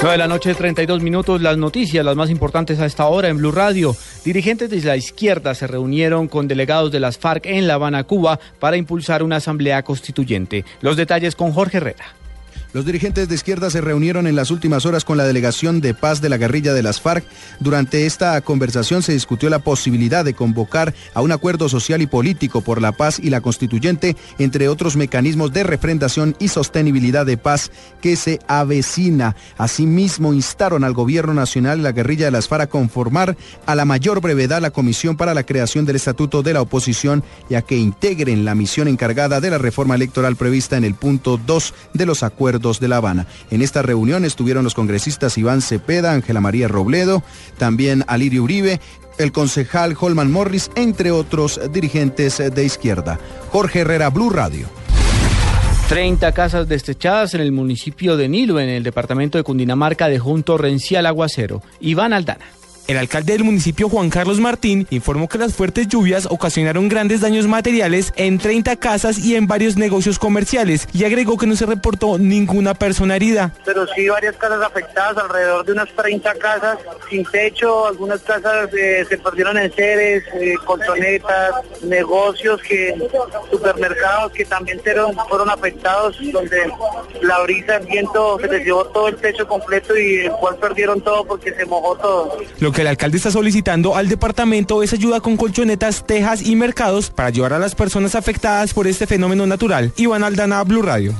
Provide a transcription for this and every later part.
9 de la noche, 32 minutos. Las noticias, las más importantes a esta hora en Blue Radio. Dirigentes de la izquierda se reunieron con delegados de las FARC en La Habana, Cuba, para impulsar una asamblea constituyente. Los detalles con Jorge Herrera. Los dirigentes de izquierda se reunieron en las últimas horas con la delegación de paz de la guerrilla de las FARC. Durante esta conversación se discutió la posibilidad de convocar a un acuerdo social y político por la paz y la constituyente, entre otros mecanismos de refrendación y sostenibilidad de paz que se avecina. Asimismo, instaron al gobierno nacional y la guerrilla de las FARC a conformar a la mayor brevedad la comisión para la creación del estatuto de la oposición y a que integren la misión encargada de la reforma electoral prevista en el punto 2 de los acuerdos de La Habana. En esta reunión estuvieron los congresistas Iván Cepeda, Ángela María Robledo, también Alirio Uribe, el concejal Holman Morris, entre otros dirigentes de izquierda. Jorge Herrera, Blue Radio. 30 casas destechadas en el municipio de Nilo, en el departamento de Cundinamarca, dejó un torrencial aguacero. Iván Aldana. El alcalde del municipio Juan Carlos Martín informó que las fuertes lluvias ocasionaron grandes daños materiales en 30 casas y en varios negocios comerciales y agregó que no se reportó ninguna persona herida. Pero sí varias casas afectadas, alrededor de unas 30 casas sin techo, algunas casas eh, se perdieron en seres, eh, colchonetas, negocios que, supermercados que también fueron, fueron afectados, donde la brisa, el viento se les llevó todo el techo completo y el cual perdieron todo porque se mojó todo el alcalde está solicitando al departamento es ayuda con colchonetas, tejas y mercados para ayudar a las personas afectadas por este fenómeno natural. Iván Aldana, Blue Radio.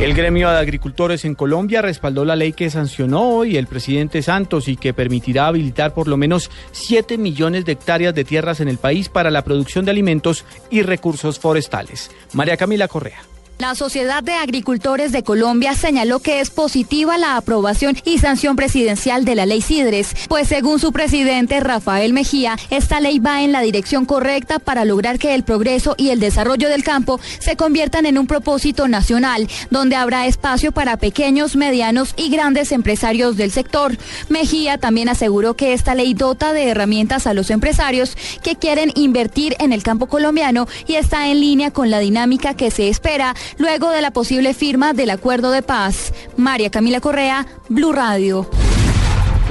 El gremio de agricultores en Colombia respaldó la ley que sancionó hoy el presidente Santos y que permitirá habilitar por lo menos 7 millones de hectáreas de tierras en el país para la producción de alimentos y recursos forestales. María Camila Correa. La Sociedad de Agricultores de Colombia señaló que es positiva la aprobación y sanción presidencial de la ley Sidres, pues según su presidente Rafael Mejía, esta ley va en la dirección correcta para lograr que el progreso y el desarrollo del campo se conviertan en un propósito nacional, donde habrá espacio para pequeños, medianos y grandes empresarios del sector. Mejía también aseguró que esta ley dota de herramientas a los empresarios que quieren invertir en el campo colombiano y está en línea con la dinámica que se espera luego de la posible firma del acuerdo de paz. María Camila Correa, Blue Radio.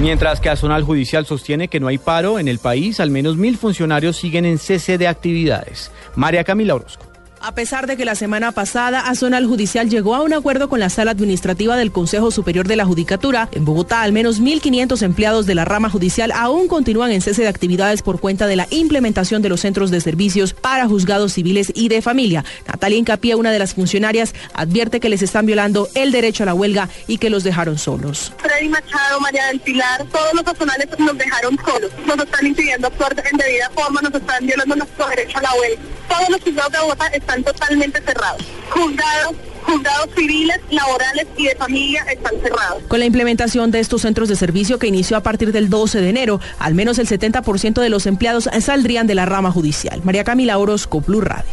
Mientras que Azonal Judicial sostiene que no hay paro en el país, al menos mil funcionarios siguen en cese de actividades. María Camila Orozco. A pesar de que la semana pasada Azonal Judicial llegó a un acuerdo con la sala administrativa del Consejo Superior de la Judicatura, en Bogotá al menos 1.500 empleados de la rama judicial aún continúan en cese de actividades por cuenta de la implementación de los centros de servicios para juzgados civiles y de familia. Natalia Incapié, una de las funcionarias, advierte que les están violando el derecho a la huelga y que los dejaron solos. Freddy Machado, María del Pilar, todos los azonales nos dejaron solos. Nos están impidiendo actuar en debida forma, nos están violando nuestro derecho a la huelga. Todos los juzgados de Bogotá están totalmente cerrados. Juzgados, juzgados civiles, laborales y de familia están cerrados. Con la implementación de estos centros de servicio que inició a partir del 12 de enero, al menos el 70% de los empleados saldrían de la rama judicial. María Camila Orozco, Blue Radio.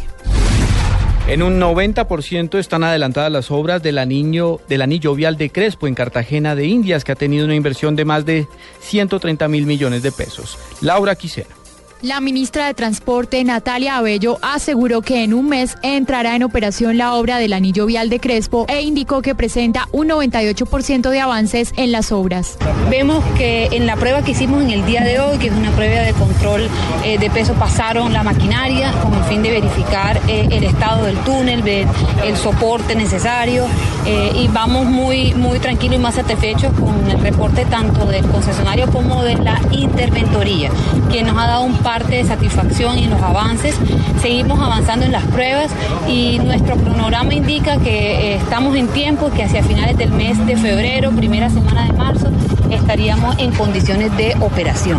En un 90% están adelantadas las obras del anillo, del anillo vial de Crespo en Cartagena de Indias, que ha tenido una inversión de más de 130 mil millones de pesos. Laura Quisera. La ministra de Transporte, Natalia Abello, aseguró que en un mes entrará en operación la obra del anillo vial de Crespo e indicó que presenta un 98% de avances en las obras. Vemos que en la prueba que hicimos en el día de hoy, que es una prueba de control eh, de peso, pasaron la maquinaria con el fin de verificar eh, el estado del túnel, ver el soporte necesario eh, y vamos muy, muy tranquilos y más satisfechos con el reporte tanto del concesionario como de la interventoría, que nos ha dado un parte de satisfacción y en los avances. Seguimos avanzando en las pruebas y nuestro cronograma indica que eh, estamos en tiempo, que hacia finales del mes de febrero, primera semana de marzo, estaríamos en condiciones de operación.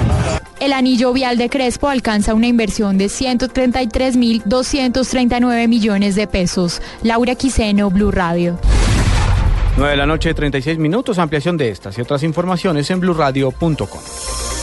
El anillo vial de Crespo alcanza una inversión de 133.239 millones de pesos. Laura Quiseno, Blue Radio. 9 de la noche, 36 minutos. Ampliación de estas y otras informaciones en blurradio.com.